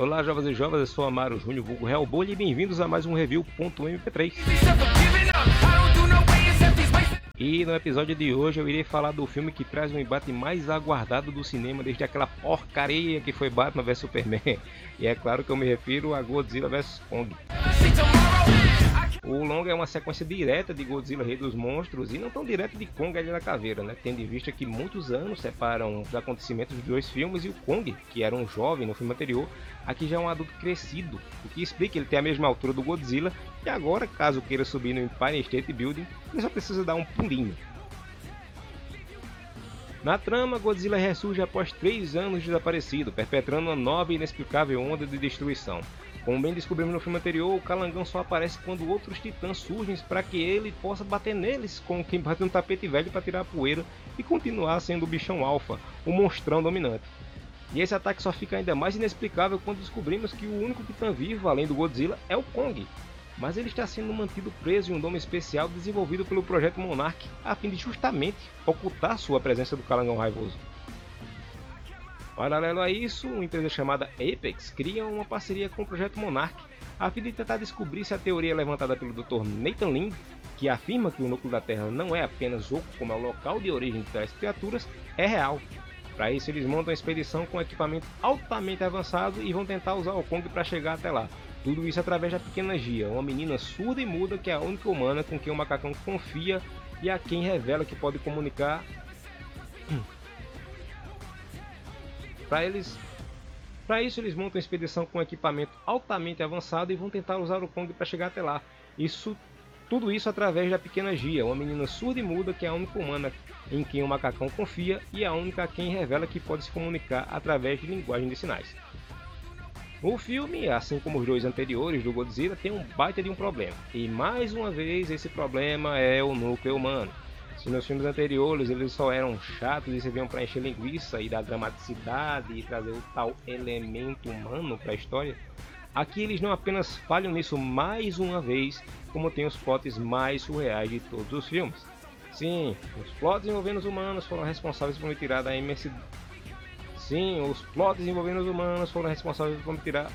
Olá, jovens e jovens, eu sou Amaro Júnior, vulgo Bolha, e bem-vindos a mais um Review.mp3. E no episódio de hoje eu irei falar do filme que traz o embate mais aguardado do cinema desde aquela porcaria que foi Batman vs Superman. E é claro que eu me refiro a Godzilla vs Kong. O longa é uma sequência direta de Godzilla Rei dos Monstros e não tão direta de Kong ali na Caveira, né? tendo em vista que muitos anos separam os acontecimentos dos dois filmes e o Kong, que era um jovem no filme anterior, aqui já é um adulto crescido, o que explica que ele tem a mesma altura do Godzilla e agora, caso queira subir no Empire State Building, ele só precisa dar um pulinho. Na trama, Godzilla ressurge após três anos desaparecido, perpetrando uma nova e inexplicável onda de destruição. Como bem descobrimos no filme anterior, o Calangão só aparece quando outros titãs surgem para que ele possa bater neles como quem bate um tapete velho para tirar a poeira e continuar sendo o bichão alfa, o monstrão dominante. E esse ataque só fica ainda mais inexplicável quando descobrimos que o único titã vivo, além do Godzilla, é o Kong. Mas ele está sendo mantido preso em um dome especial desenvolvido pelo Projeto Monarch, a fim de justamente ocultar sua presença do Calangão Raivoso. Paralelo a isso, uma empresa chamada Apex cria uma parceria com o projeto Monarch a fim de tentar descobrir se a teoria levantada pelo Dr. Nathan Lin, que afirma que o núcleo da Terra não é apenas oco como é o local de origem de tais criaturas, é real. Para isso, eles montam uma expedição com equipamento altamente avançado e vão tentar usar o Kong para chegar até lá. Tudo isso através da pequena Gia, uma menina surda e muda que é a única humana com quem o macacão confia e a quem revela que pode comunicar Para eles, para isso eles montam uma expedição com equipamento altamente avançado e vão tentar usar o Kong para chegar até lá. Isso, tudo isso através da pequena Gia, uma menina surda e muda que é a única humana em quem o macacão confia e a única a quem revela que pode se comunicar através de linguagem de sinais. O filme, assim como os dois anteriores do Godzilla, tem um baita de um problema. E mais uma vez esse problema é o núcleo humano. Se nos filmes anteriores eles só eram chatos e serviam para encher linguiça e dar dramaticidade e trazer o tal elemento humano para a história, aqui eles não apenas falham nisso mais uma vez, como tem os plots mais surreais de todos os filmes. Sim, os plots envolvendo os humanos foram responsáveis por me tirar da imensidade. Sim, os plots envolvendo os humanos foram responsáveis por me tirar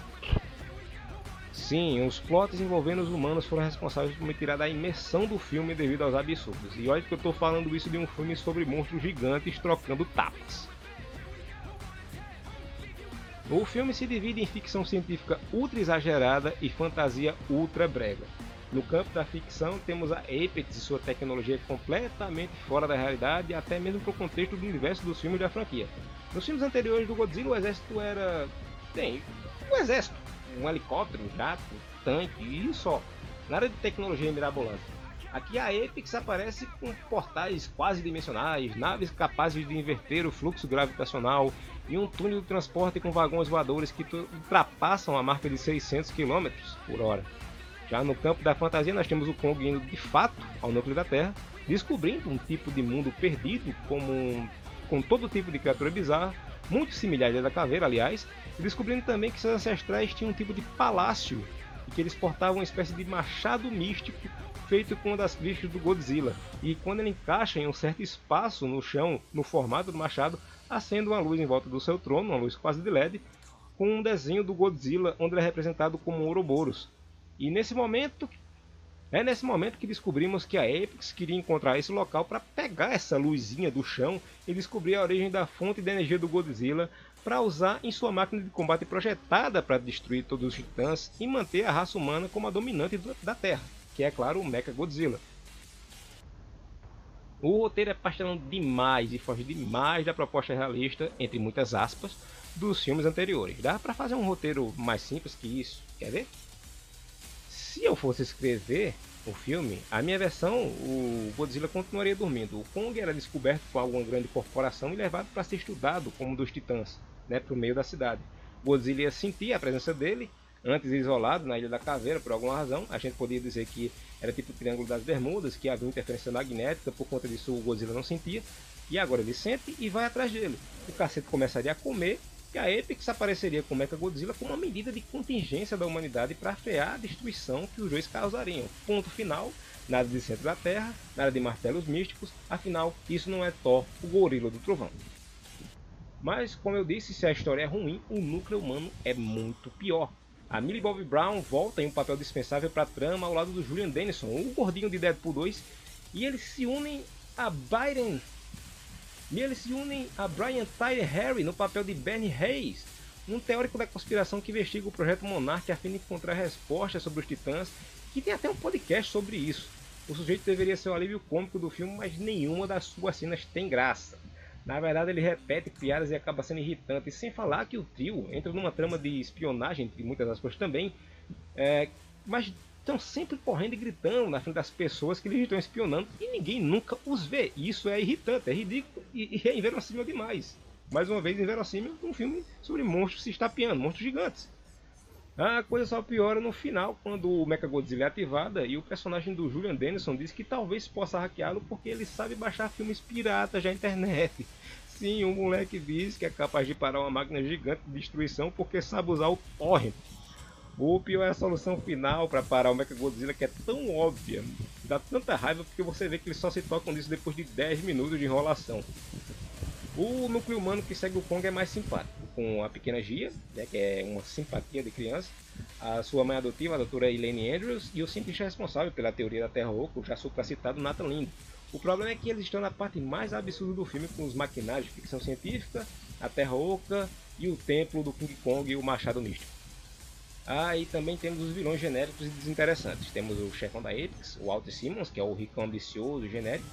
Sim, os plots envolvendo os humanos foram responsáveis por me tirar da imersão do filme devido aos absurdos. E olha que eu estou falando isso de um filme sobre monstros gigantes trocando tapas. O filme se divide em ficção científica ultra exagerada e fantasia ultra brega. No campo da ficção, temos a Apex e sua tecnologia completamente fora da realidade, até mesmo para o contexto do universo dos filmes da franquia. Nos filmes anteriores do Godzilla, o exército era. Bem, um exército um helicóptero, um jato, um tanque e só. Nada de tecnologia mirabolante. Aqui a Apex aparece com portais quase dimensionais, naves capazes de inverter o fluxo gravitacional e um túnel de transporte com vagões voadores que ultrapassam a marca de 600 km por hora. Já no campo da fantasia nós temos o Kong indo de fato ao núcleo da Terra, descobrindo um tipo de mundo perdido como com todo tipo de criatura bizarra, muito similar à da caveira, aliás, e descobrindo também que seus ancestrais tinham um tipo de palácio e que eles portavam uma espécie de machado místico feito com uma das bichas do Godzilla. E quando ele encaixa em um certo espaço no chão, no formato do machado, acende uma luz em volta do seu trono, uma luz quase de LED, com um desenho do Godzilla onde ele é representado como um Ouroboros. E nesse momento é nesse momento que descobrimos que a Apex queria encontrar esse local para pegar essa luzinha do chão e descobrir a origem da fonte de energia do Godzilla para usar em sua máquina de combate projetada para destruir todos os titãs e manter a raça humana como a dominante da Terra, que é claro o Mecha Godzilla. O roteiro é pastelão demais e foge demais da proposta realista, entre muitas aspas, dos filmes anteriores. Dá para fazer um roteiro mais simples que isso, quer ver? Se eu fosse escrever o filme, a minha versão, o Godzilla continuaria dormindo. O Kong era descoberto por alguma grande corporação e levado para ser estudado como um dos titãs, né, para o meio da cidade. Godzilla ia sentir a presença dele, antes isolado na Ilha da Caveira por alguma razão. A gente poderia dizer que era tipo o Triângulo das Bermudas, que havia interferência magnética, por conta disso o Godzilla não sentia. E agora ele sente e vai atrás dele. O cacete começaria a comer que a Apex apareceria com Mechagodzilla como uma medida de contingência da humanidade para frear a destruição que os dois causariam. Ponto final, nada de centro da Terra, nada de martelos místicos, afinal, isso não é Thor, o gorila do trovão. Mas, como eu disse, se a história é ruim, o núcleo humano é muito pior. A Millie Bobby Brown volta em um papel dispensável para a trama ao lado do Julian Dennison, o gordinho de Deadpool 2, e eles se unem a Byron. E eles se unem a Brian Tyler Harry no papel de Benny Hayes, um teórico da conspiração que investiga o projeto Monarch a fim de encontrar respostas sobre os titãs, que tem até um podcast sobre isso. O sujeito deveria ser o alívio cômico do filme, mas nenhuma das suas cenas tem graça. Na verdade, ele repete piadas e acaba sendo irritante, sem falar que o trio entra numa trama de espionagem, entre muitas coisas também, é, mas estão sempre correndo e gritando na frente das pessoas que eles estão espionando e ninguém nunca os vê. Isso é irritante, é ridículo e, e é inverossímil demais. Mais uma vez, inverossímil um filme sobre monstros se estapeando, monstros gigantes. A coisa só piora no final, quando o Mechagodzilla é ativada e o personagem do Julian Dennison diz que talvez possa hackeá-lo porque ele sabe baixar filmes piratas da internet. Sim, um moleque diz que é capaz de parar uma máquina gigante de destruição porque sabe usar o torrent. O pior é a solução final para parar o Mechagodzilla que é tão óbvia, dá tanta raiva porque você vê que eles só se tocam disso depois de 10 minutos de enrolação. O núcleo humano que segue o Kong é mais simpático, com a pequena Gia, né, que é uma simpatia de criança, a sua mãe adotiva, a doutora Elaine Andrews, e o cientista responsável pela teoria da Terra Oca, o já supracitado Nathan Lind. O problema é que eles estão na parte mais absurda do filme, com os maquinários de ficção científica, a Terra Oca e o templo do King Kong e o Machado Místico. Ah, e também temos os vilões genéricos e desinteressantes. Temos o chefão da Apex, o Walter Simmons, que é o ricão ambicioso genérico,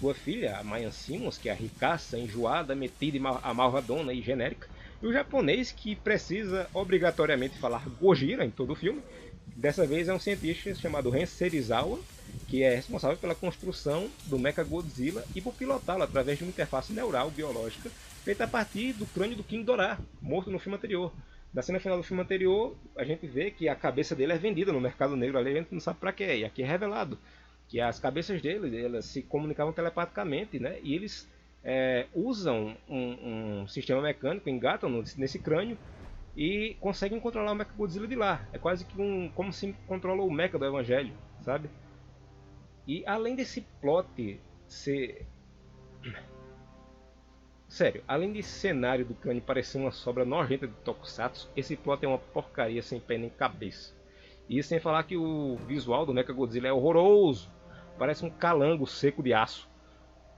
sua filha, a Mayan Simmons, que é a ricaça, enjoada, metida e mal, malvadona e genérica, e o japonês que precisa obrigatoriamente falar Gojira em todo o filme. Dessa vez é um cientista chamado Ren Serizawa, que é responsável pela construção do Mecha Godzilla e por pilotá-lo através de uma interface neural biológica feita a partir do crânio do King Dora, morto no filme anterior. Na cena final do filme anterior, a gente vê que a cabeça dele é vendida no mercado negro ali, a gente não sabe para quê, e aqui é revelado que as cabeças deles elas se comunicavam telepaticamente, né? E eles é, usam um, um, sistema mecânico, engatam no, nesse crânio e conseguem controlar o Mecha Godzilla de lá. É quase que um como se controla o Mecha do Evangelho, sabe? E além desse plot ser Sério, além desse cenário do crânio parecer uma sobra nojenta de Tokusatsu, esse plot é uma porcaria sem pé nem cabeça. E sem falar que o visual do Mecha Godzilla é horroroso parece um calango seco de aço.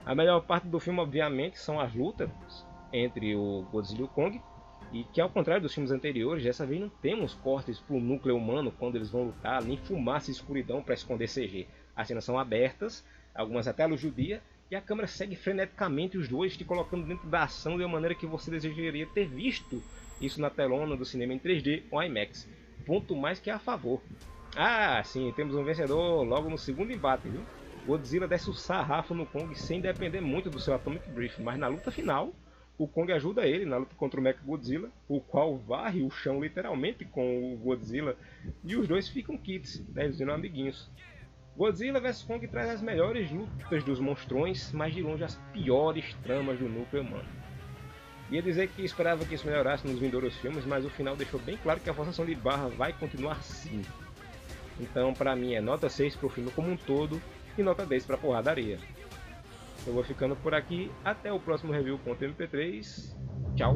A melhor parte do filme, obviamente, são as lutas entre o Godzilla e o Kong, e que ao contrário dos filmes anteriores, dessa vez não temos cortes para o núcleo humano quando eles vão lutar, nem fumaça e escuridão para esconder CG. As cenas são abertas, algumas até a luz do dia, e a câmera segue freneticamente os dois, te colocando dentro da ação de uma maneira que você desejaria ter visto isso na telona do cinema em 3D ou IMAX. Ponto mais que a favor. Ah, sim, temos um vencedor logo no segundo embate, viu? Godzilla desce o sarrafo no Kong sem depender muito do seu Atomic Brief, mas na luta final, o Kong ajuda ele na luta contra o Mecha Godzilla, o qual varre o chão literalmente com o Godzilla, e os dois ficam kits, né, eles viram amiguinhos. Godzilla vs Kong traz as melhores lutas dos monstrões, mas de longe as piores tramas do núcleo humano. Ia dizer que esperava que isso melhorasse nos vindouros filmes, mas o final deixou bem claro que a forçação de barra vai continuar sim. Então, para mim, é nota 6 para o filme como um todo e nota 10 para porradaria. Eu vou ficando por aqui. Até o próximo review.mp3. Tchau!